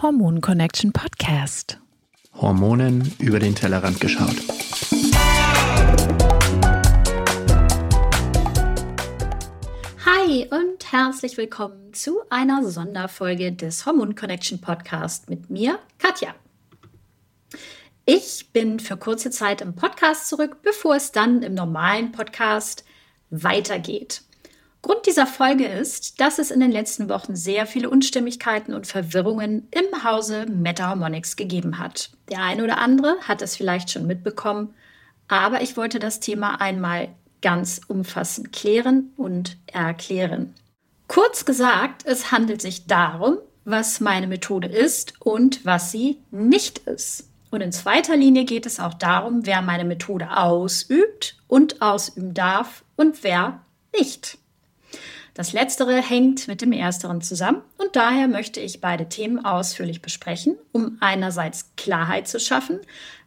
Hormon Connection Podcast. Hormonen über den Tellerrand geschaut. Hi und herzlich willkommen zu einer Sonderfolge des Hormon Connection Podcast mit mir, Katja. Ich bin für kurze Zeit im Podcast zurück, bevor es dann im normalen Podcast weitergeht. Grund dieser Folge ist, dass es in den letzten Wochen sehr viele Unstimmigkeiten und Verwirrungen im Hause Meta Harmonics gegeben hat. Der eine oder andere hat es vielleicht schon mitbekommen, aber ich wollte das Thema einmal ganz umfassend klären und erklären. Kurz gesagt, es handelt sich darum, was meine Methode ist und was sie nicht ist. Und in zweiter Linie geht es auch darum, wer meine Methode ausübt und ausüben darf und wer nicht. Das Letztere hängt mit dem Ersteren zusammen und daher möchte ich beide Themen ausführlich besprechen, um einerseits Klarheit zu schaffen,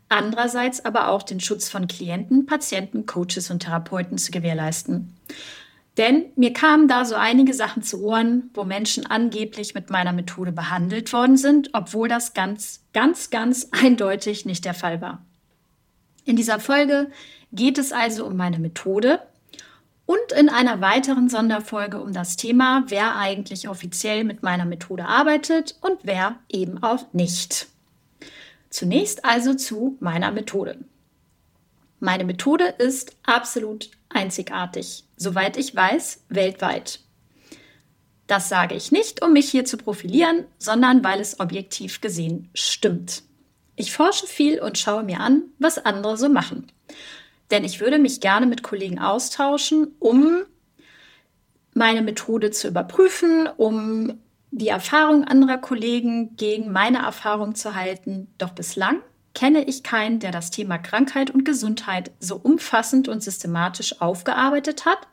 andererseits aber auch den Schutz von Klienten, Patienten, Coaches und Therapeuten zu gewährleisten. Denn mir kamen da so einige Sachen zu Ohren, wo Menschen angeblich mit meiner Methode behandelt worden sind, obwohl das ganz, ganz, ganz eindeutig nicht der Fall war. In dieser Folge geht es also um meine Methode, und in einer weiteren Sonderfolge um das Thema, wer eigentlich offiziell mit meiner Methode arbeitet und wer eben auch nicht. Zunächst also zu meiner Methode. Meine Methode ist absolut einzigartig, soweit ich weiß, weltweit. Das sage ich nicht, um mich hier zu profilieren, sondern weil es objektiv gesehen stimmt. Ich forsche viel und schaue mir an, was andere so machen. Denn ich würde mich gerne mit Kollegen austauschen, um meine Methode zu überprüfen, um die Erfahrung anderer Kollegen gegen meine Erfahrung zu halten. Doch bislang kenne ich keinen, der das Thema Krankheit und Gesundheit so umfassend und systematisch aufgearbeitet hat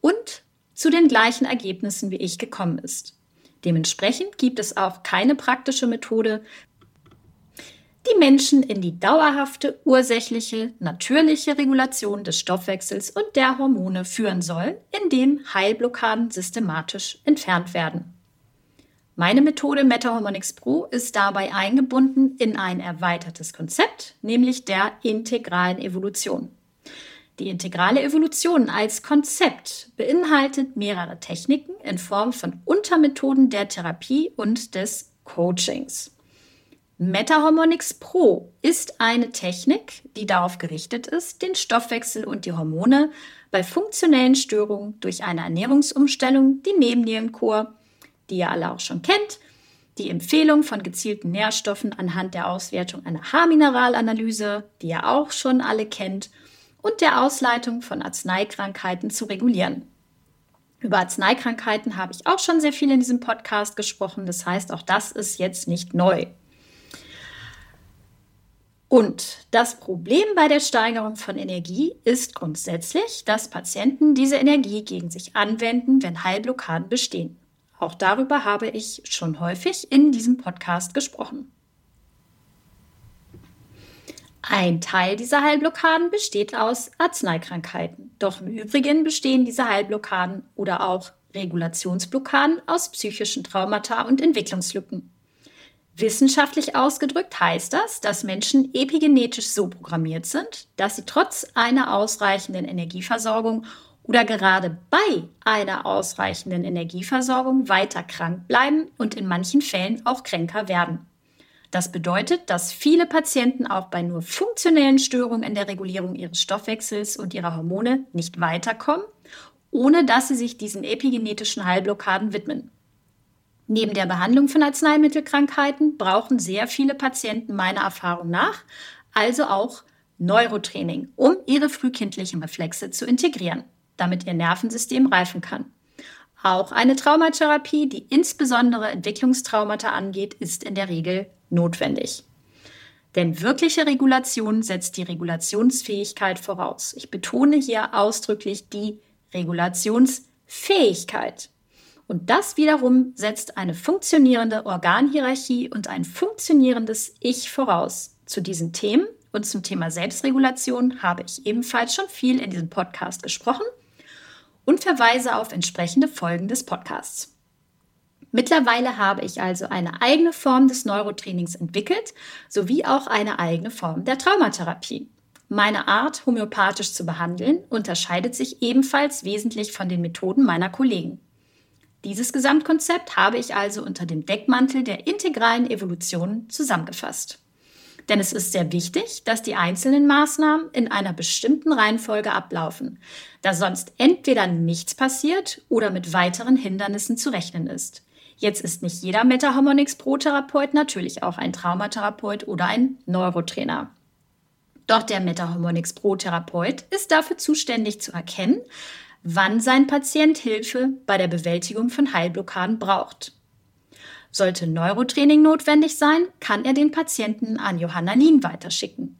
und zu den gleichen Ergebnissen wie ich gekommen ist. Dementsprechend gibt es auch keine praktische Methode, die Menschen in die dauerhafte, ursächliche, natürliche Regulation des Stoffwechsels und der Hormone führen soll, indem Heilblockaden systematisch entfernt werden. Meine Methode MetaHormonix Pro ist dabei eingebunden in ein erweitertes Konzept, nämlich der integralen Evolution. Die integrale Evolution als Konzept beinhaltet mehrere Techniken in Form von Untermethoden der Therapie und des Coachings. Metahormonix Pro ist eine Technik, die darauf gerichtet ist, den Stoffwechsel und die Hormone bei funktionellen Störungen durch eine Ernährungsumstellung, die Nebennierenkur, die ihr alle auch schon kennt, die Empfehlung von gezielten Nährstoffen anhand der Auswertung einer Haarmineralanalyse, die ihr auch schon alle kennt, und der Ausleitung von Arzneikrankheiten zu regulieren. Über Arzneikrankheiten habe ich auch schon sehr viel in diesem Podcast gesprochen. Das heißt, auch das ist jetzt nicht neu. Und das Problem bei der Steigerung von Energie ist grundsätzlich, dass Patienten diese Energie gegen sich anwenden, wenn Heilblockaden bestehen. Auch darüber habe ich schon häufig in diesem Podcast gesprochen. Ein Teil dieser Heilblockaden besteht aus Arzneikrankheiten. Doch im Übrigen bestehen diese Heilblockaden oder auch Regulationsblockaden aus psychischen Traumata und Entwicklungslücken. Wissenschaftlich ausgedrückt heißt das, dass Menschen epigenetisch so programmiert sind, dass sie trotz einer ausreichenden Energieversorgung oder gerade bei einer ausreichenden Energieversorgung weiter krank bleiben und in manchen Fällen auch kränker werden. Das bedeutet, dass viele Patienten auch bei nur funktionellen Störungen in der Regulierung ihres Stoffwechsels und ihrer Hormone nicht weiterkommen, ohne dass sie sich diesen epigenetischen Heilblockaden widmen. Neben der Behandlung von Arzneimittelkrankheiten brauchen sehr viele Patienten meiner Erfahrung nach also auch Neurotraining, um ihre frühkindlichen Reflexe zu integrieren, damit ihr Nervensystem reifen kann. Auch eine Traumatherapie, die insbesondere Entwicklungstraumata angeht, ist in der Regel notwendig. Denn wirkliche Regulation setzt die Regulationsfähigkeit voraus. Ich betone hier ausdrücklich die Regulationsfähigkeit. Und das wiederum setzt eine funktionierende Organhierarchie und ein funktionierendes Ich voraus. Zu diesen Themen und zum Thema Selbstregulation habe ich ebenfalls schon viel in diesem Podcast gesprochen und verweise auf entsprechende Folgen des Podcasts. Mittlerweile habe ich also eine eigene Form des Neurotrainings entwickelt, sowie auch eine eigene Form der Traumatherapie. Meine Art, homöopathisch zu behandeln, unterscheidet sich ebenfalls wesentlich von den Methoden meiner Kollegen. Dieses Gesamtkonzept habe ich also unter dem Deckmantel der integralen Evolution zusammengefasst. Denn es ist sehr wichtig, dass die einzelnen Maßnahmen in einer bestimmten Reihenfolge ablaufen, da sonst entweder nichts passiert oder mit weiteren Hindernissen zu rechnen ist. Jetzt ist nicht jeder Metaharmonics Pro-Therapeut natürlich auch ein Traumatherapeut oder ein Neurotrainer. Doch der Metaharmonics Pro-Therapeut ist dafür zuständig zu erkennen, wann sein Patient Hilfe bei der Bewältigung von Heilblockaden braucht. Sollte Neurotraining notwendig sein, kann er den Patienten an Johanna Nien weiterschicken.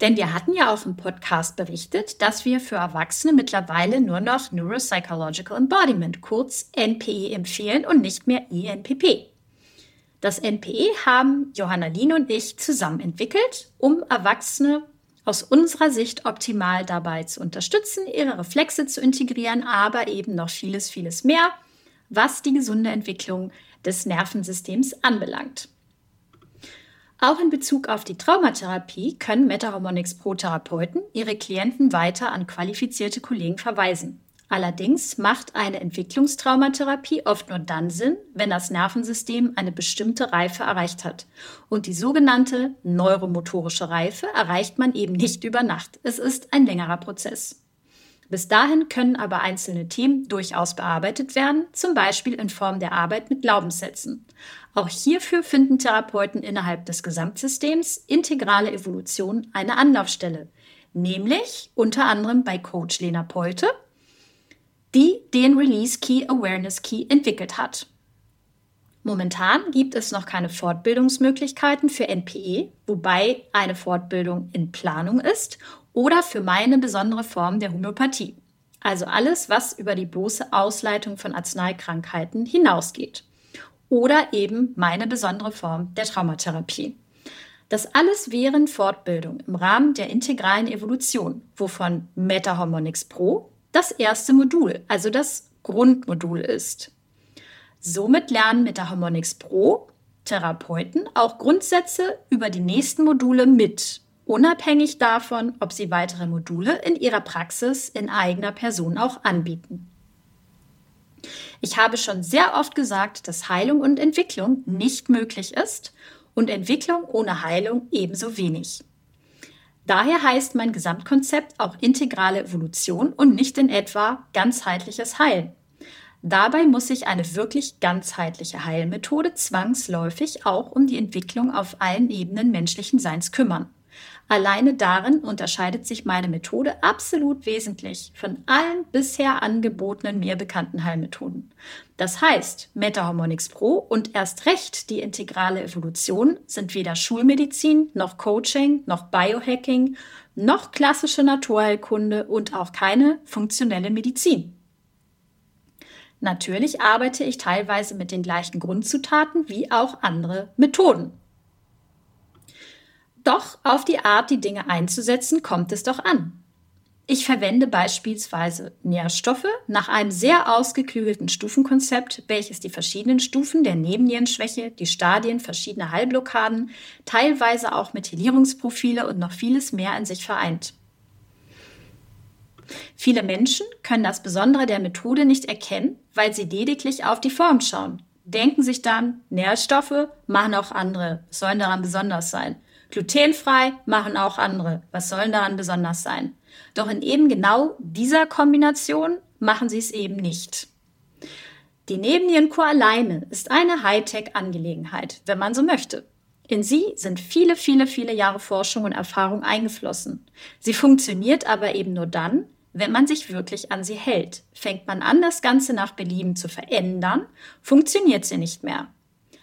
Denn wir hatten ja auch im Podcast berichtet, dass wir für Erwachsene mittlerweile nur noch Neuropsychological Embodiment, kurz NPE, empfehlen und nicht mehr ENPP. Das NPE haben Johanna Lien und ich zusammen entwickelt, um Erwachsene aus unserer Sicht optimal dabei zu unterstützen, ihre Reflexe zu integrieren, aber eben noch vieles, vieles mehr, was die gesunde Entwicklung des Nervensystems anbelangt. Auch in Bezug auf die Traumatherapie können Metaharmonics Pro-Therapeuten ihre Klienten weiter an qualifizierte Kollegen verweisen. Allerdings macht eine Entwicklungstraumatherapie oft nur dann Sinn, wenn das Nervensystem eine bestimmte Reife erreicht hat. Und die sogenannte neuromotorische Reife erreicht man eben nicht über Nacht. Es ist ein längerer Prozess. Bis dahin können aber einzelne Themen durchaus bearbeitet werden, zum Beispiel in Form der Arbeit mit Glaubenssätzen. Auch hierfür finden Therapeuten innerhalb des Gesamtsystems integrale Evolution eine Anlaufstelle, nämlich unter anderem bei Coach Lena Polte die den Release Key Awareness Key entwickelt hat. Momentan gibt es noch keine Fortbildungsmöglichkeiten für NPE, wobei eine Fortbildung in Planung ist, oder für meine besondere Form der Homöopathie. Also alles, was über die bloße Ausleitung von Arzneikrankheiten hinausgeht. Oder eben meine besondere Form der Traumatherapie. Das alles wären Fortbildungen im Rahmen der integralen Evolution, wovon Metahormonix Pro das erste Modul, also das Grundmodul ist. Somit lernen mit der Harmonix Pro Therapeuten auch Grundsätze über die nächsten Module mit, unabhängig davon, ob sie weitere Module in ihrer Praxis in eigener Person auch anbieten. Ich habe schon sehr oft gesagt, dass Heilung und Entwicklung nicht möglich ist und Entwicklung ohne Heilung ebenso wenig. Daher heißt mein Gesamtkonzept auch integrale Evolution und nicht in etwa ganzheitliches Heilen. Dabei muss sich eine wirklich ganzheitliche Heilmethode zwangsläufig auch um die Entwicklung auf allen Ebenen menschlichen Seins kümmern. Alleine darin unterscheidet sich meine Methode absolut wesentlich von allen bisher angebotenen mir bekannten Heilmethoden. Das heißt, Metahormonix Pro und erst recht die integrale Evolution sind weder Schulmedizin noch Coaching noch Biohacking noch klassische Naturheilkunde und auch keine funktionelle Medizin. Natürlich arbeite ich teilweise mit den gleichen Grundzutaten wie auch andere Methoden. Doch auf die Art, die Dinge einzusetzen, kommt es doch an. Ich verwende beispielsweise Nährstoffe nach einem sehr ausgeklügelten Stufenkonzept, welches die verschiedenen Stufen der Nebennierenschwäche, die Stadien verschiedener Heilblockaden, teilweise auch Methylierungsprofile und noch vieles mehr in sich vereint. Viele Menschen können das Besondere der Methode nicht erkennen, weil sie lediglich auf die Form schauen, denken sich dann, Nährstoffe machen auch andere, sollen daran besonders sein? Glutenfrei machen auch andere. Was soll daran besonders sein? Doch in eben genau dieser Kombination machen sie es eben nicht. Die Nebennierenkur alleine ist eine Hightech-Angelegenheit, wenn man so möchte. In sie sind viele, viele, viele Jahre Forschung und Erfahrung eingeflossen. Sie funktioniert aber eben nur dann, wenn man sich wirklich an sie hält. Fängt man an, das Ganze nach Belieben zu verändern, funktioniert sie nicht mehr.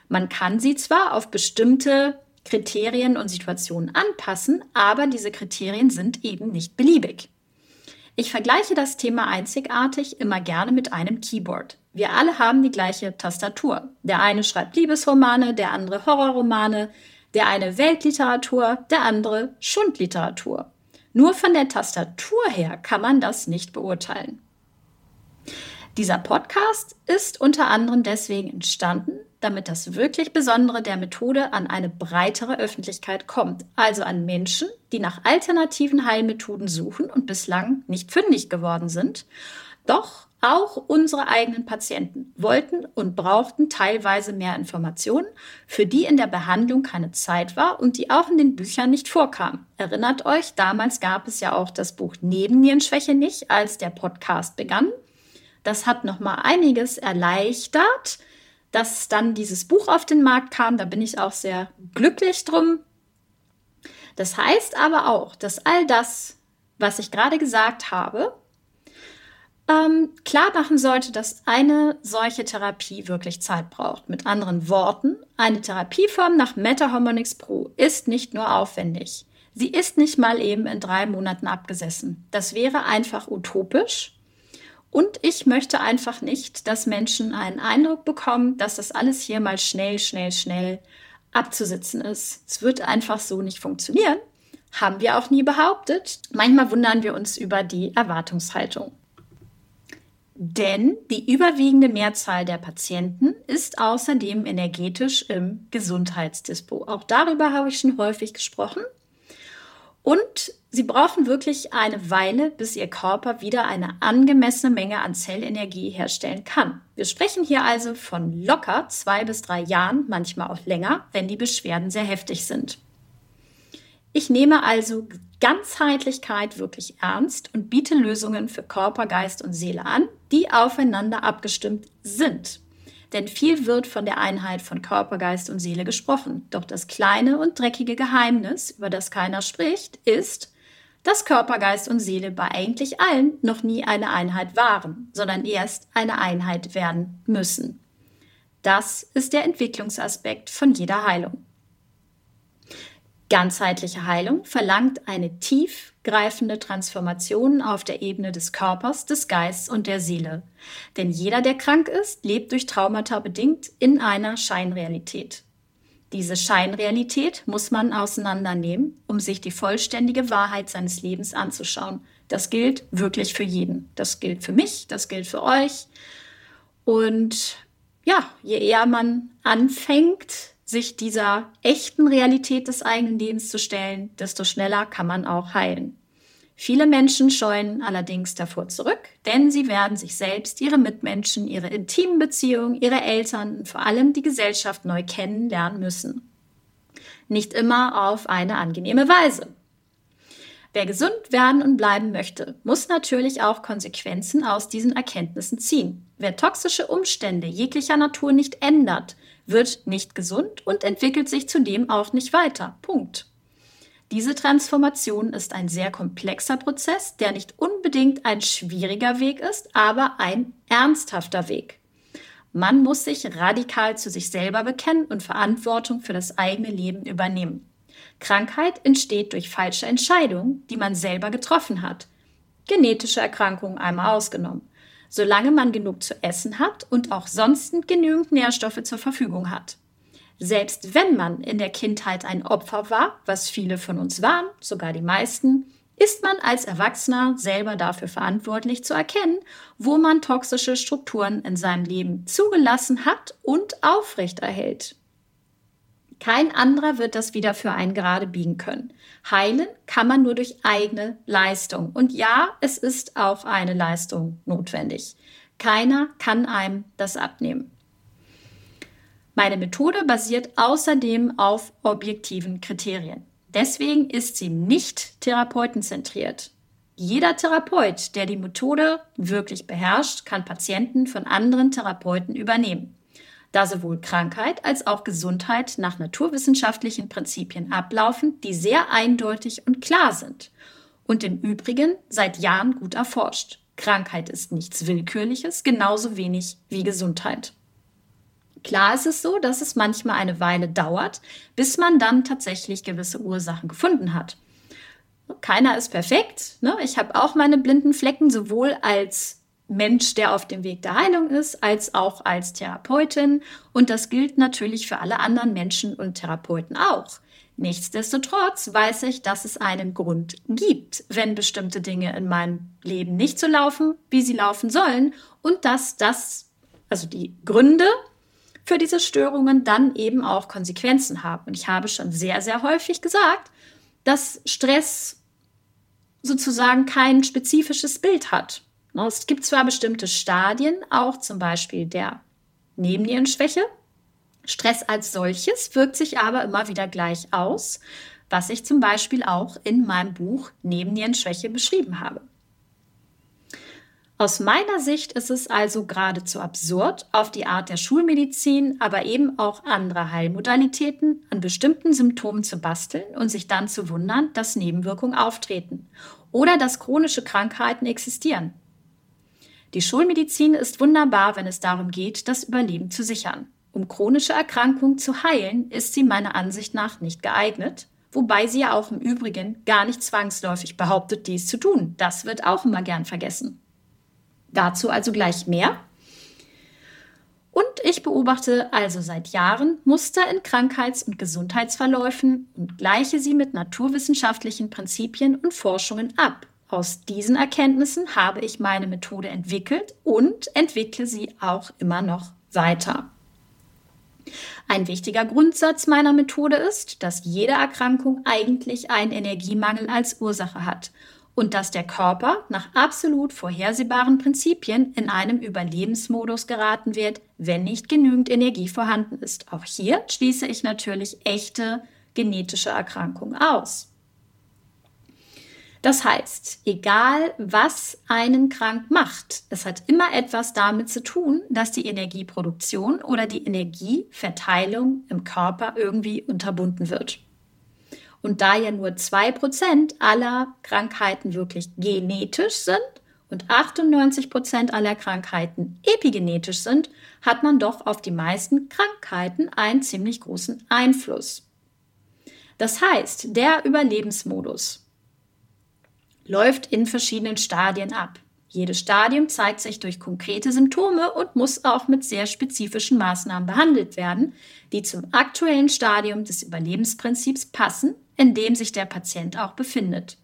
Man kann sie zwar auf bestimmte Kriterien und Situationen anpassen, aber diese Kriterien sind eben nicht beliebig. Ich vergleiche das Thema einzigartig immer gerne mit einem Keyboard. Wir alle haben die gleiche Tastatur. Der eine schreibt Liebesromane, der andere Horrorromane, der eine Weltliteratur, der andere Schundliteratur. Nur von der Tastatur her kann man das nicht beurteilen. Dieser Podcast ist unter anderem deswegen entstanden, damit das wirklich Besondere der Methode an eine breitere Öffentlichkeit kommt, also an Menschen, die nach alternativen Heilmethoden suchen und bislang nicht fündig geworden sind. Doch auch unsere eigenen Patienten wollten und brauchten teilweise mehr Informationen, für die in der Behandlung keine Zeit war und die auch in den Büchern nicht vorkamen. Erinnert euch, damals gab es ja auch das Buch Nebennierenschwäche nicht, als der Podcast begann. Das hat noch mal einiges erleichtert, dass dann dieses Buch auf den Markt kam. Da bin ich auch sehr glücklich drum. Das heißt aber auch, dass all das, was ich gerade gesagt habe, ähm, klar machen sollte, dass eine solche Therapie wirklich Zeit braucht. Mit anderen Worten, eine Therapieform nach Meta-Harmonics Pro ist nicht nur aufwendig. Sie ist nicht mal eben in drei Monaten abgesessen. Das wäre einfach utopisch und ich möchte einfach nicht, dass Menschen einen Eindruck bekommen, dass das alles hier mal schnell, schnell, schnell abzusitzen ist. Es wird einfach so nicht funktionieren. Haben wir auch nie behauptet. Manchmal wundern wir uns über die Erwartungshaltung. Denn die überwiegende Mehrzahl der Patienten ist außerdem energetisch im Gesundheitsdispo. Auch darüber habe ich schon häufig gesprochen. Und sie brauchen wirklich eine Weile, bis ihr Körper wieder eine angemessene Menge an Zellenergie herstellen kann. Wir sprechen hier also von locker zwei bis drei Jahren, manchmal auch länger, wenn die Beschwerden sehr heftig sind. Ich nehme also Ganzheitlichkeit wirklich ernst und biete Lösungen für Körper, Geist und Seele an, die aufeinander abgestimmt sind. Denn viel wird von der Einheit von Körper, Geist und Seele gesprochen. Doch das kleine und dreckige Geheimnis, über das keiner spricht, ist, dass Körper, Geist und Seele bei eigentlich allen noch nie eine Einheit waren, sondern erst eine Einheit werden müssen. Das ist der Entwicklungsaspekt von jeder Heilung. Ganzheitliche Heilung verlangt eine tiefgreifende Transformation auf der Ebene des Körpers, des Geistes und der Seele. Denn jeder, der krank ist, lebt durch Traumata bedingt in einer Scheinrealität. Diese Scheinrealität muss man auseinandernehmen, um sich die vollständige Wahrheit seines Lebens anzuschauen. Das gilt wirklich für jeden. Das gilt für mich, das gilt für euch. Und ja, je eher man anfängt, sich dieser echten Realität des eigenen Lebens zu stellen, desto schneller kann man auch heilen. Viele Menschen scheuen allerdings davor zurück, denn sie werden sich selbst, ihre Mitmenschen, ihre intimen Beziehungen, ihre Eltern und vor allem die Gesellschaft neu kennenlernen müssen. Nicht immer auf eine angenehme Weise. Wer gesund werden und bleiben möchte, muss natürlich auch Konsequenzen aus diesen Erkenntnissen ziehen. Wer toxische Umstände jeglicher Natur nicht ändert, wird nicht gesund und entwickelt sich zudem auch nicht weiter. Punkt. Diese Transformation ist ein sehr komplexer Prozess, der nicht unbedingt ein schwieriger Weg ist, aber ein ernsthafter Weg. Man muss sich radikal zu sich selber bekennen und Verantwortung für das eigene Leben übernehmen. Krankheit entsteht durch falsche Entscheidungen, die man selber getroffen hat. Genetische Erkrankungen einmal ausgenommen solange man genug zu essen hat und auch sonst genügend Nährstoffe zur Verfügung hat. Selbst wenn man in der Kindheit ein Opfer war, was viele von uns waren, sogar die meisten, ist man als Erwachsener selber dafür verantwortlich zu erkennen, wo man toxische Strukturen in seinem Leben zugelassen hat und aufrechterhält. Kein anderer wird das wieder für einen gerade biegen können. Heilen kann man nur durch eigene Leistung. Und ja, es ist auch eine Leistung notwendig. Keiner kann einem das abnehmen. Meine Methode basiert außerdem auf objektiven Kriterien. Deswegen ist sie nicht therapeutenzentriert. Jeder Therapeut, der die Methode wirklich beherrscht, kann Patienten von anderen Therapeuten übernehmen da sowohl Krankheit als auch Gesundheit nach naturwissenschaftlichen Prinzipien ablaufen, die sehr eindeutig und klar sind und im Übrigen seit Jahren gut erforscht. Krankheit ist nichts Willkürliches, genauso wenig wie Gesundheit. Klar ist es so, dass es manchmal eine Weile dauert, bis man dann tatsächlich gewisse Ursachen gefunden hat. Keiner ist perfekt. Ne? Ich habe auch meine blinden Flecken, sowohl als Mensch, der auf dem Weg der Heilung ist, als auch als Therapeutin. Und das gilt natürlich für alle anderen Menschen und Therapeuten auch. Nichtsdestotrotz weiß ich, dass es einen Grund gibt, wenn bestimmte Dinge in meinem Leben nicht so laufen, wie sie laufen sollen und dass das, also die Gründe für diese Störungen dann eben auch Konsequenzen haben. Und ich habe schon sehr, sehr häufig gesagt, dass Stress sozusagen kein spezifisches Bild hat. Es gibt zwar bestimmte Stadien, auch zum Beispiel der Nebennierenschwäche, Stress als solches wirkt sich aber immer wieder gleich aus, was ich zum Beispiel auch in meinem Buch Nebennierenschwäche beschrieben habe. Aus meiner Sicht ist es also geradezu absurd, auf die Art der Schulmedizin, aber eben auch anderer Heilmodalitäten an bestimmten Symptomen zu basteln und sich dann zu wundern, dass Nebenwirkungen auftreten oder dass chronische Krankheiten existieren. Die Schulmedizin ist wunderbar, wenn es darum geht, das Überleben zu sichern. Um chronische Erkrankungen zu heilen, ist sie meiner Ansicht nach nicht geeignet, wobei sie ja auch im Übrigen gar nicht zwangsläufig behauptet, dies zu tun. Das wird auch immer gern vergessen. Dazu also gleich mehr. Und ich beobachte also seit Jahren Muster in Krankheits- und Gesundheitsverläufen und gleiche sie mit naturwissenschaftlichen Prinzipien und Forschungen ab. Aus diesen Erkenntnissen habe ich meine Methode entwickelt und entwickle sie auch immer noch weiter. Ein wichtiger Grundsatz meiner Methode ist, dass jede Erkrankung eigentlich einen Energiemangel als Ursache hat und dass der Körper nach absolut vorhersehbaren Prinzipien in einem Überlebensmodus geraten wird, wenn nicht genügend Energie vorhanden ist. Auch hier schließe ich natürlich echte genetische Erkrankungen aus. Das heißt, egal was einen krank macht, es hat immer etwas damit zu tun, dass die Energieproduktion oder die Energieverteilung im Körper irgendwie unterbunden wird. Und da ja nur 2% aller Krankheiten wirklich genetisch sind und 98% aller Krankheiten epigenetisch sind, hat man doch auf die meisten Krankheiten einen ziemlich großen Einfluss. Das heißt, der Überlebensmodus, läuft in verschiedenen Stadien ab. Jedes Stadium zeigt sich durch konkrete Symptome und muss auch mit sehr spezifischen Maßnahmen behandelt werden, die zum aktuellen Stadium des Überlebensprinzips passen, in dem sich der Patient auch befindet.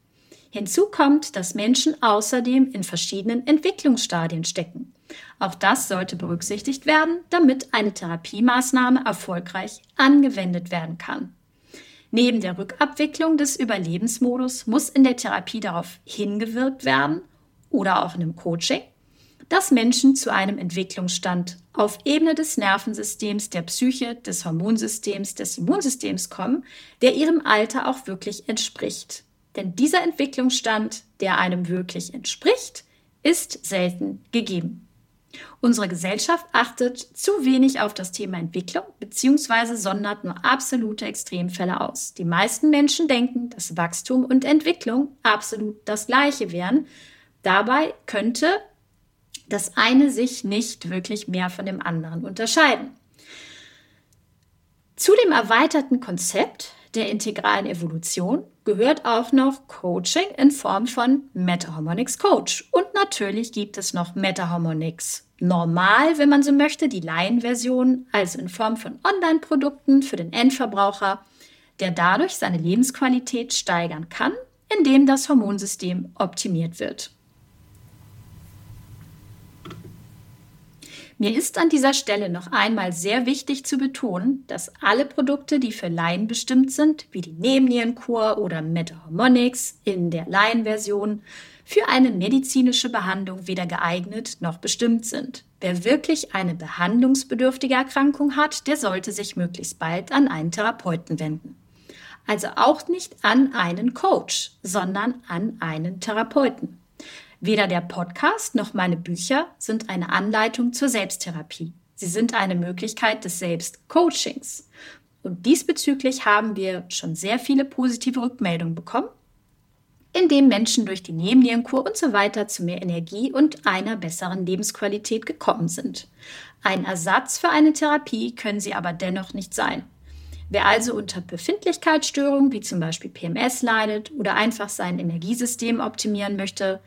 Hinzu kommt, dass Menschen außerdem in verschiedenen Entwicklungsstadien stecken. Auch das sollte berücksichtigt werden, damit eine Therapiemaßnahme erfolgreich angewendet werden kann. Neben der Rückabwicklung des Überlebensmodus muss in der Therapie darauf hingewirkt werden oder auch in einem Coaching, dass Menschen zu einem Entwicklungsstand auf Ebene des Nervensystems, der Psyche, des Hormonsystems, des Immunsystems kommen, der ihrem Alter auch wirklich entspricht. Denn dieser Entwicklungsstand, der einem wirklich entspricht, ist selten gegeben. Unsere Gesellschaft achtet zu wenig auf das Thema Entwicklung bzw. sondert nur absolute Extremfälle aus. Die meisten Menschen denken, dass Wachstum und Entwicklung absolut das gleiche wären. Dabei könnte das eine sich nicht wirklich mehr von dem anderen unterscheiden. Zu dem erweiterten Konzept der integralen Evolution gehört auch noch Coaching in Form von Metaharmonics Coach. Und natürlich gibt es noch Metaharmonics normal, wenn man so möchte, die Laienversion, also in Form von Online-Produkten für den Endverbraucher, der dadurch seine Lebensqualität steigern kann, indem das Hormonsystem optimiert wird. Mir ist an dieser Stelle noch einmal sehr wichtig zu betonen, dass alle Produkte, die für Laien bestimmt sind, wie die Nebennierenkur oder Metahormonics in der Laienversion, für eine medizinische Behandlung weder geeignet noch bestimmt sind. Wer wirklich eine behandlungsbedürftige Erkrankung hat, der sollte sich möglichst bald an einen Therapeuten wenden. Also auch nicht an einen Coach, sondern an einen Therapeuten. Weder der Podcast noch meine Bücher sind eine Anleitung zur Selbsttherapie. Sie sind eine Möglichkeit des Selbstcoachings. Und diesbezüglich haben wir schon sehr viele positive Rückmeldungen bekommen, indem Menschen durch die Nebennierenkur und so weiter zu mehr Energie und einer besseren Lebensqualität gekommen sind. Ein Ersatz für eine Therapie können sie aber dennoch nicht sein. Wer also unter Befindlichkeitsstörungen wie zum Beispiel PMS leidet oder einfach sein Energiesystem optimieren möchte,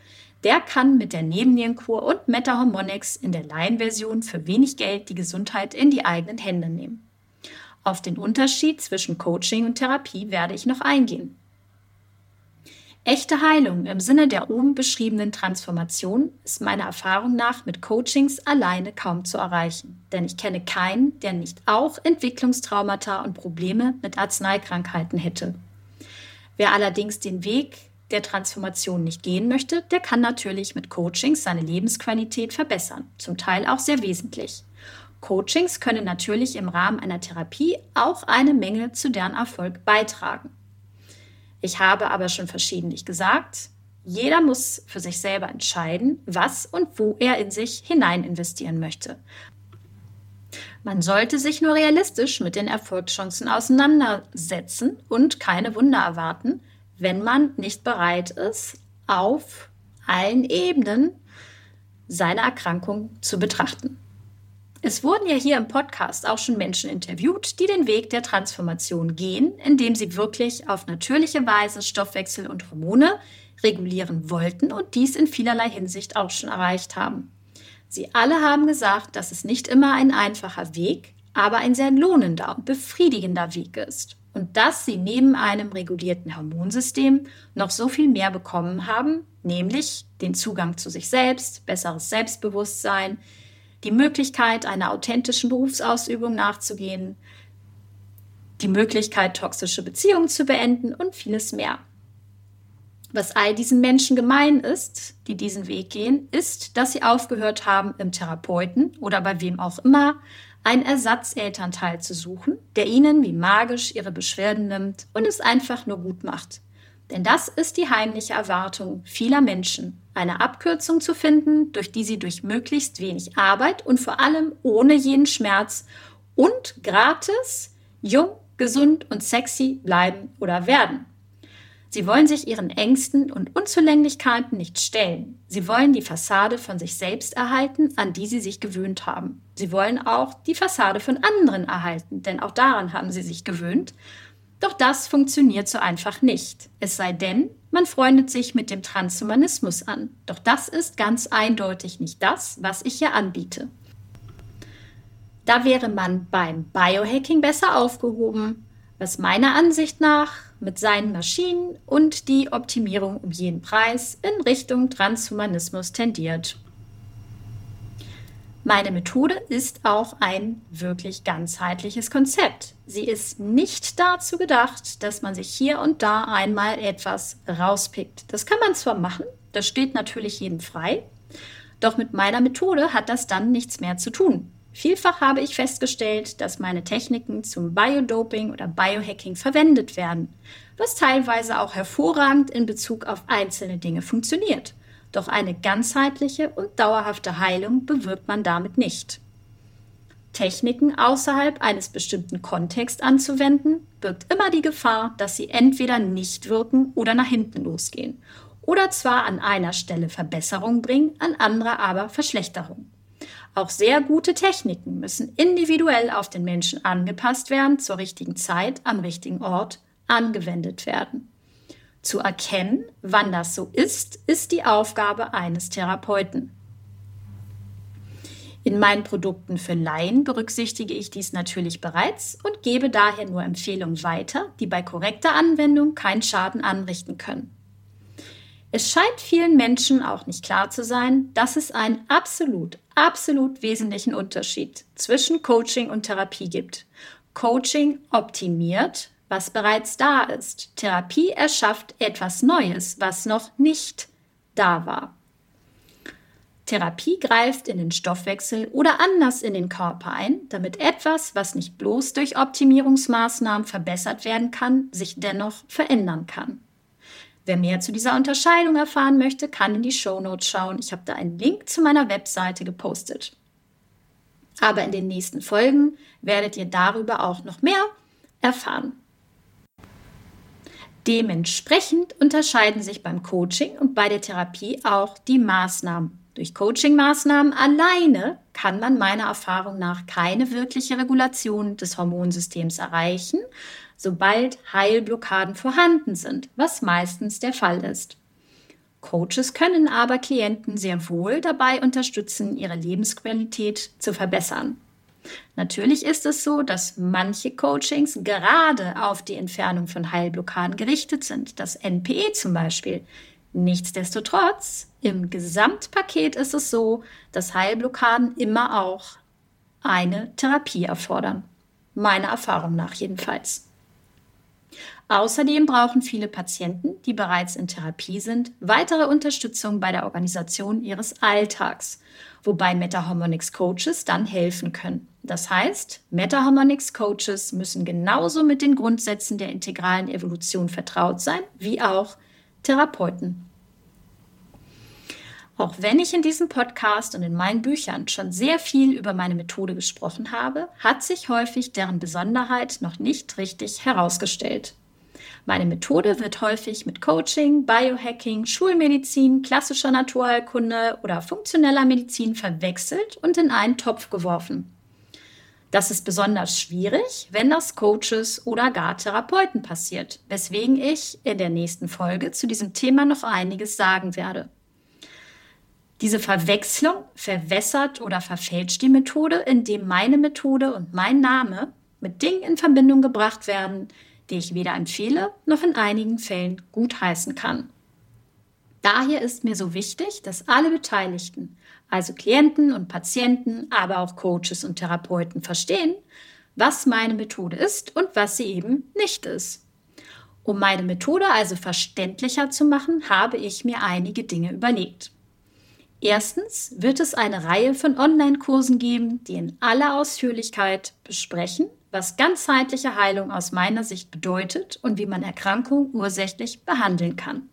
der kann mit der Nebennierenkur und Metahormonix in der Laienversion für wenig Geld die Gesundheit in die eigenen Hände nehmen. Auf den Unterschied zwischen Coaching und Therapie werde ich noch eingehen. Echte Heilung im Sinne der oben beschriebenen Transformation ist meiner Erfahrung nach mit Coachings alleine kaum zu erreichen. Denn ich kenne keinen, der nicht auch Entwicklungstraumata und Probleme mit Arzneikrankheiten hätte. Wer allerdings den Weg der Transformation nicht gehen möchte, der kann natürlich mit Coachings seine Lebensqualität verbessern, zum Teil auch sehr wesentlich. Coachings können natürlich im Rahmen einer Therapie auch eine Menge zu deren Erfolg beitragen. Ich habe aber schon verschiedentlich gesagt, jeder muss für sich selber entscheiden, was und wo er in sich hinein investieren möchte. Man sollte sich nur realistisch mit den Erfolgschancen auseinandersetzen und keine Wunder erwarten, wenn man nicht bereit ist, auf allen Ebenen seine Erkrankung zu betrachten. Es wurden ja hier im Podcast auch schon Menschen interviewt, die den Weg der Transformation gehen, indem sie wirklich auf natürliche Weise Stoffwechsel und Hormone regulieren wollten und dies in vielerlei Hinsicht auch schon erreicht haben. Sie alle haben gesagt, dass es nicht immer ein einfacher Weg, aber ein sehr lohnender und befriedigender Weg ist und dass sie neben einem regulierten Hormonsystem noch so viel mehr bekommen haben, nämlich den Zugang zu sich selbst, besseres Selbstbewusstsein, die Möglichkeit, einer authentischen Berufsausübung nachzugehen, die Möglichkeit, toxische Beziehungen zu beenden und vieles mehr. Was all diesen Menschen gemein ist, die diesen Weg gehen, ist, dass sie aufgehört haben, im Therapeuten oder bei wem auch immer einen Ersatzelternteil zu suchen, der ihnen wie magisch ihre Beschwerden nimmt und es einfach nur gut macht. Denn das ist die heimliche Erwartung vieler Menschen, eine Abkürzung zu finden, durch die sie durch möglichst wenig Arbeit und vor allem ohne jeden Schmerz und gratis, jung, gesund und sexy bleiben oder werden. Sie wollen sich ihren Ängsten und Unzulänglichkeiten nicht stellen. Sie wollen die Fassade von sich selbst erhalten, an die sie sich gewöhnt haben. Sie wollen auch die Fassade von anderen erhalten, denn auch daran haben sie sich gewöhnt. Doch das funktioniert so einfach nicht. Es sei denn, man freundet sich mit dem Transhumanismus an. Doch das ist ganz eindeutig nicht das, was ich hier anbiete. Da wäre man beim Biohacking besser aufgehoben, was meiner Ansicht nach mit seinen Maschinen und die Optimierung um jeden Preis in Richtung Transhumanismus tendiert. Meine Methode ist auch ein wirklich ganzheitliches Konzept. Sie ist nicht dazu gedacht, dass man sich hier und da einmal etwas rauspickt. Das kann man zwar machen, das steht natürlich jedem frei, doch mit meiner Methode hat das dann nichts mehr zu tun. Vielfach habe ich festgestellt, dass meine Techniken zum Biodoping oder Biohacking verwendet werden, was teilweise auch hervorragend in Bezug auf einzelne Dinge funktioniert. Doch eine ganzheitliche und dauerhafte Heilung bewirkt man damit nicht. Techniken außerhalb eines bestimmten Kontexts anzuwenden, birgt immer die Gefahr, dass sie entweder nicht wirken oder nach hinten losgehen. Oder zwar an einer Stelle Verbesserung bringen, an anderer aber Verschlechterung. Auch sehr gute Techniken müssen individuell auf den Menschen angepasst werden, zur richtigen Zeit, am richtigen Ort angewendet werden. Zu erkennen, wann das so ist, ist die Aufgabe eines Therapeuten. In meinen Produkten für Laien berücksichtige ich dies natürlich bereits und gebe daher nur Empfehlungen weiter, die bei korrekter Anwendung keinen Schaden anrichten können. Es scheint vielen Menschen auch nicht klar zu sein, dass es einen absolut, absolut wesentlichen Unterschied zwischen Coaching und Therapie gibt. Coaching optimiert, was bereits da ist. Therapie erschafft etwas Neues, was noch nicht da war. Therapie greift in den Stoffwechsel oder anders in den Körper ein, damit etwas, was nicht bloß durch Optimierungsmaßnahmen verbessert werden kann, sich dennoch verändern kann. Wer mehr zu dieser Unterscheidung erfahren möchte, kann in die Shownotes schauen. Ich habe da einen Link zu meiner Webseite gepostet. Aber in den nächsten Folgen werdet ihr darüber auch noch mehr erfahren. Dementsprechend unterscheiden sich beim Coaching und bei der Therapie auch die Maßnahmen. Durch Coaching-Maßnahmen alleine kann man meiner Erfahrung nach keine wirkliche Regulation des Hormonsystems erreichen, sobald Heilblockaden vorhanden sind, was meistens der Fall ist. Coaches können aber Klienten sehr wohl dabei unterstützen, ihre Lebensqualität zu verbessern. Natürlich ist es so, dass manche Coachings gerade auf die Entfernung von Heilblockaden gerichtet sind, das NPE zum Beispiel. Nichtsdestotrotz, im Gesamtpaket ist es so, dass Heilblockaden immer auch eine Therapie erfordern. Meiner Erfahrung nach jedenfalls. Außerdem brauchen viele Patienten, die bereits in Therapie sind, weitere Unterstützung bei der Organisation ihres Alltags, wobei Metaharmonics Coaches dann helfen können. Das heißt, Metaharmonics Coaches müssen genauso mit den Grundsätzen der integralen Evolution vertraut sein, wie auch Therapeuten. Auch wenn ich in diesem Podcast und in meinen Büchern schon sehr viel über meine Methode gesprochen habe, hat sich häufig deren Besonderheit noch nicht richtig herausgestellt. Meine Methode wird häufig mit Coaching, Biohacking, Schulmedizin, klassischer Naturheilkunde oder funktioneller Medizin verwechselt und in einen Topf geworfen. Das ist besonders schwierig, wenn das Coaches oder gar Therapeuten passiert, weswegen ich in der nächsten Folge zu diesem Thema noch einiges sagen werde. Diese Verwechslung verwässert oder verfälscht die Methode, indem meine Methode und mein Name mit Dingen in Verbindung gebracht werden, die ich weder empfehle noch in einigen Fällen gutheißen kann. Daher ist mir so wichtig, dass alle Beteiligten, also Klienten und Patienten, aber auch Coaches und Therapeuten verstehen, was meine Methode ist und was sie eben nicht ist. Um meine Methode also verständlicher zu machen, habe ich mir einige Dinge überlegt. Erstens wird es eine Reihe von Online-Kursen geben, die in aller Ausführlichkeit besprechen, was ganzheitliche Heilung aus meiner Sicht bedeutet und wie man Erkrankungen ursächlich behandeln kann.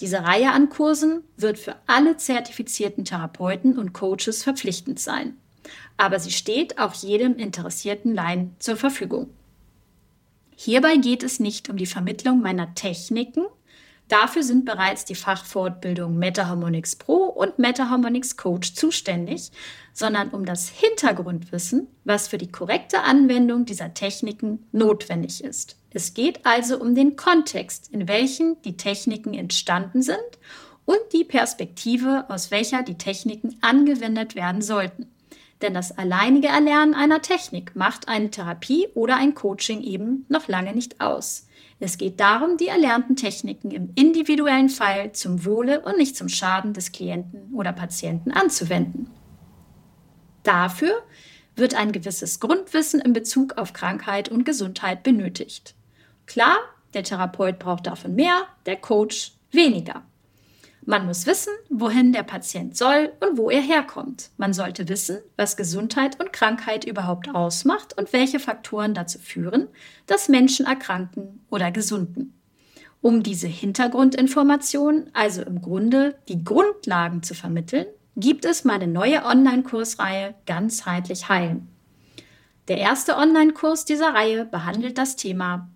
Diese Reihe an Kursen wird für alle zertifizierten Therapeuten und Coaches verpflichtend sein. Aber sie steht auch jedem interessierten Laien zur Verfügung. Hierbei geht es nicht um die Vermittlung meiner Techniken. Dafür sind bereits die Fachfortbildung MetaHarmonics Pro und MetaHarmonics Coach zuständig, sondern um das Hintergrundwissen, was für die korrekte Anwendung dieser Techniken notwendig ist. Es geht also um den Kontext, in welchem die Techniken entstanden sind und die Perspektive, aus welcher die Techniken angewendet werden sollten. Denn das alleinige Erlernen einer Technik macht eine Therapie oder ein Coaching eben noch lange nicht aus. Es geht darum, die erlernten Techniken im individuellen Fall zum Wohle und nicht zum Schaden des Klienten oder Patienten anzuwenden. Dafür wird ein gewisses Grundwissen in Bezug auf Krankheit und Gesundheit benötigt. Klar, der Therapeut braucht davon mehr, der Coach weniger. Man muss wissen, wohin der Patient soll und wo er herkommt. Man sollte wissen, was Gesundheit und Krankheit überhaupt ausmacht und welche Faktoren dazu führen, dass Menschen erkranken oder gesunden. Um diese Hintergrundinformationen, also im Grunde die Grundlagen zu vermitteln, gibt es meine neue Online-Kursreihe Ganzheitlich Heilen. Der erste Online-Kurs dieser Reihe behandelt das Thema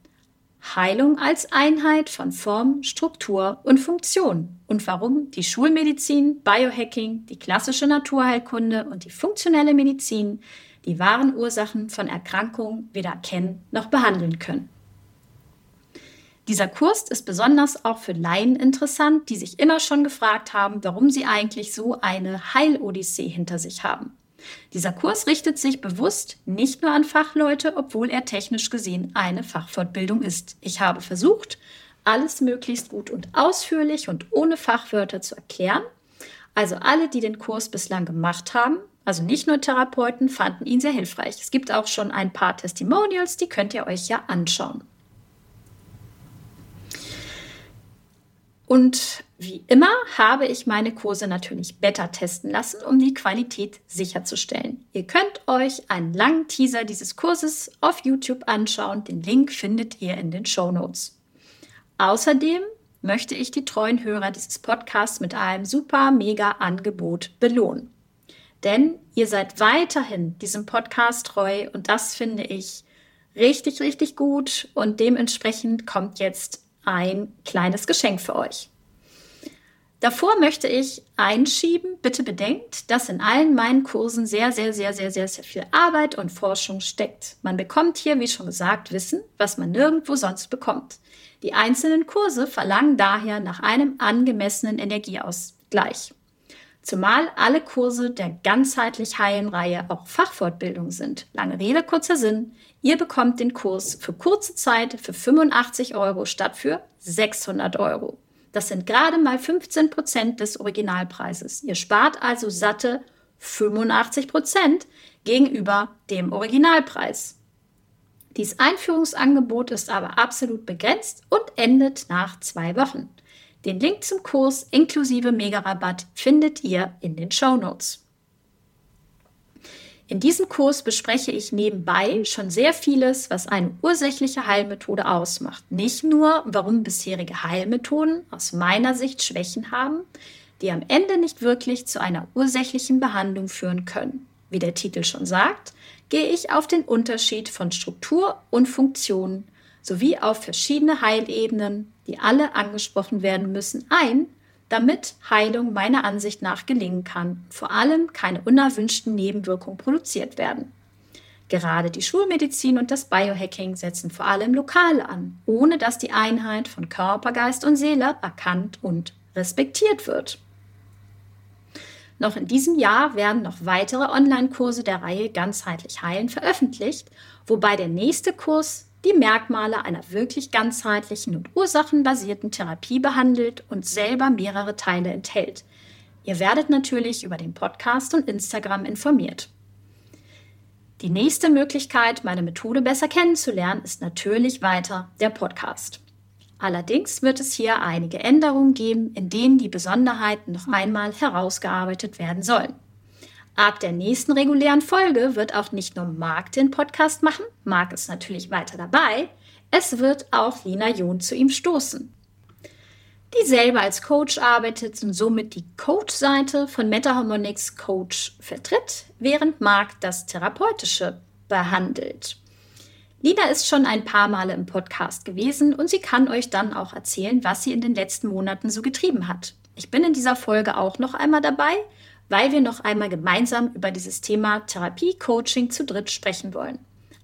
Heilung als Einheit von Form, Struktur und Funktion und warum die Schulmedizin, Biohacking, die klassische Naturheilkunde und die funktionelle Medizin die wahren Ursachen von Erkrankungen weder erkennen noch behandeln können. Dieser Kurs ist besonders auch für Laien interessant, die sich immer schon gefragt haben, warum sie eigentlich so eine Heilodyssee hinter sich haben. Dieser Kurs richtet sich bewusst nicht nur an Fachleute, obwohl er technisch gesehen eine Fachfortbildung ist. Ich habe versucht, alles möglichst gut und ausführlich und ohne Fachwörter zu erklären. Also alle, die den Kurs bislang gemacht haben, also nicht nur Therapeuten, fanden ihn sehr hilfreich. Es gibt auch schon ein paar Testimonials, die könnt ihr euch ja anschauen. Und wie immer habe ich meine Kurse natürlich beta testen lassen, um die Qualität sicherzustellen. Ihr könnt euch einen langen Teaser dieses Kurses auf YouTube anschauen. Den Link findet ihr in den Show Notes. Außerdem möchte ich die treuen Hörer dieses Podcasts mit einem super mega Angebot belohnen. Denn ihr seid weiterhin diesem Podcast treu und das finde ich richtig, richtig gut und dementsprechend kommt jetzt ein kleines Geschenk für euch. Davor möchte ich einschieben, bitte bedenkt, dass in allen meinen Kursen sehr, sehr, sehr, sehr, sehr, sehr viel Arbeit und Forschung steckt. Man bekommt hier, wie schon gesagt, Wissen, was man nirgendwo sonst bekommt. Die einzelnen Kurse verlangen daher nach einem angemessenen Energieausgleich. Zumal alle Kurse der ganzheitlich heilen Reihe auch Fachfortbildung sind. Lange Rede, kurzer Sinn. Ihr bekommt den Kurs für kurze Zeit für 85 Euro statt für 600 Euro. Das sind gerade mal 15 Prozent des Originalpreises. Ihr spart also satte 85 Prozent gegenüber dem Originalpreis. Dies Einführungsangebot ist aber absolut begrenzt und endet nach zwei Wochen. Den Link zum Kurs inklusive Mega-Rabatt findet ihr in den Show Notes. In diesem Kurs bespreche ich nebenbei schon sehr vieles, was eine ursächliche Heilmethode ausmacht. Nicht nur, warum bisherige Heilmethoden aus meiner Sicht Schwächen haben, die am Ende nicht wirklich zu einer ursächlichen Behandlung führen können. Wie der Titel schon sagt, gehe ich auf den Unterschied von Struktur und Funktion sowie auf verschiedene Heilebenen, die alle angesprochen werden müssen, ein, damit Heilung meiner Ansicht nach gelingen kann, vor allem keine unerwünschten Nebenwirkungen produziert werden. Gerade die Schulmedizin und das Biohacking setzen vor allem lokal an, ohne dass die Einheit von Körper, Geist und Seele erkannt und respektiert wird. Noch in diesem Jahr werden noch weitere Online-Kurse der Reihe Ganzheitlich Heilen veröffentlicht, wobei der nächste Kurs die Merkmale einer wirklich ganzheitlichen und ursachenbasierten Therapie behandelt und selber mehrere Teile enthält. Ihr werdet natürlich über den Podcast und Instagram informiert. Die nächste Möglichkeit, meine Methode besser kennenzulernen, ist natürlich weiter der Podcast. Allerdings wird es hier einige Änderungen geben, in denen die Besonderheiten noch einmal herausgearbeitet werden sollen. Ab der nächsten regulären Folge wird auch nicht nur Marc den Podcast machen, Marc ist natürlich weiter dabei, es wird auch Lena John zu ihm stoßen. Die selber als Coach arbeitet und somit die Coach-Seite von MetaHarmonics Coach vertritt, während Marc das Therapeutische behandelt. Lina ist schon ein paar Male im Podcast gewesen und sie kann euch dann auch erzählen, was sie in den letzten Monaten so getrieben hat. Ich bin in dieser Folge auch noch einmal dabei weil wir noch einmal gemeinsam über dieses Thema Therapie, Coaching zu dritt sprechen wollen.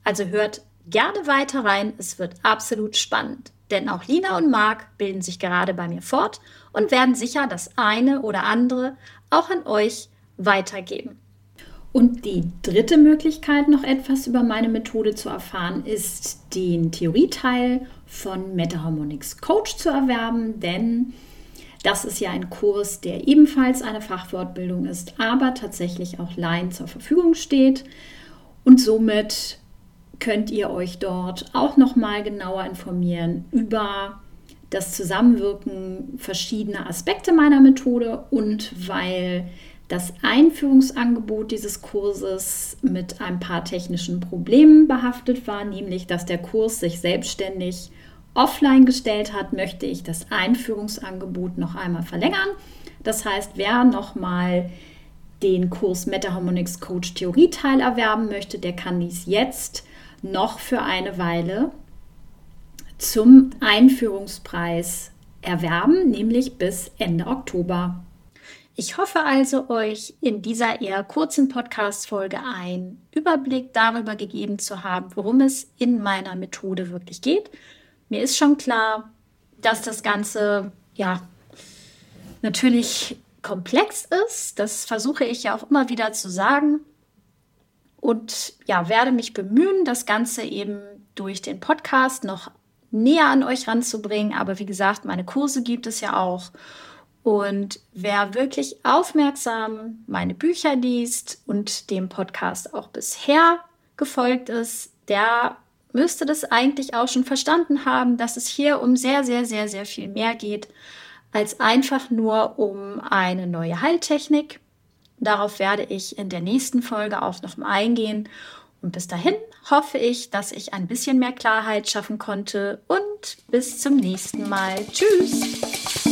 Also hört gerne weiter rein, es wird absolut spannend. Denn auch Lina und Marc bilden sich gerade bei mir fort und werden sicher das eine oder andere auch an euch weitergeben. Und die dritte Möglichkeit, noch etwas über meine Methode zu erfahren, ist den Theorieteil von MetaHarmonics Coach zu erwerben, denn das ist ja ein Kurs, der ebenfalls eine Fachfortbildung ist, aber tatsächlich auch Laien zur Verfügung steht. Und somit könnt ihr euch dort auch noch mal genauer informieren über das Zusammenwirken verschiedener Aspekte meiner Methode und weil das Einführungsangebot dieses Kurses mit ein paar technischen Problemen behaftet war, nämlich dass der Kurs sich selbstständig offline gestellt hat, möchte ich das Einführungsangebot noch einmal verlängern. Das heißt, wer noch mal den Kurs Metaharmonics Coach Theorie Teil erwerben möchte, der kann dies jetzt noch für eine Weile zum Einführungspreis erwerben, nämlich bis Ende Oktober. Ich hoffe also, euch in dieser eher kurzen Podcast-Folge einen Überblick darüber gegeben zu haben, worum es in meiner Methode wirklich geht mir ist schon klar, dass das Ganze ja natürlich komplex ist. Das versuche ich ja auch immer wieder zu sagen. Und ja, werde mich bemühen, das Ganze eben durch den Podcast noch näher an euch ranzubringen. Aber wie gesagt, meine Kurse gibt es ja auch. Und wer wirklich aufmerksam meine Bücher liest und dem Podcast auch bisher gefolgt ist, der müsste das eigentlich auch schon verstanden haben, dass es hier um sehr, sehr, sehr, sehr viel mehr geht als einfach nur um eine neue Heiltechnik. Darauf werde ich in der nächsten Folge auch noch mal eingehen. Und bis dahin hoffe ich, dass ich ein bisschen mehr Klarheit schaffen konnte und bis zum nächsten Mal. Tschüss!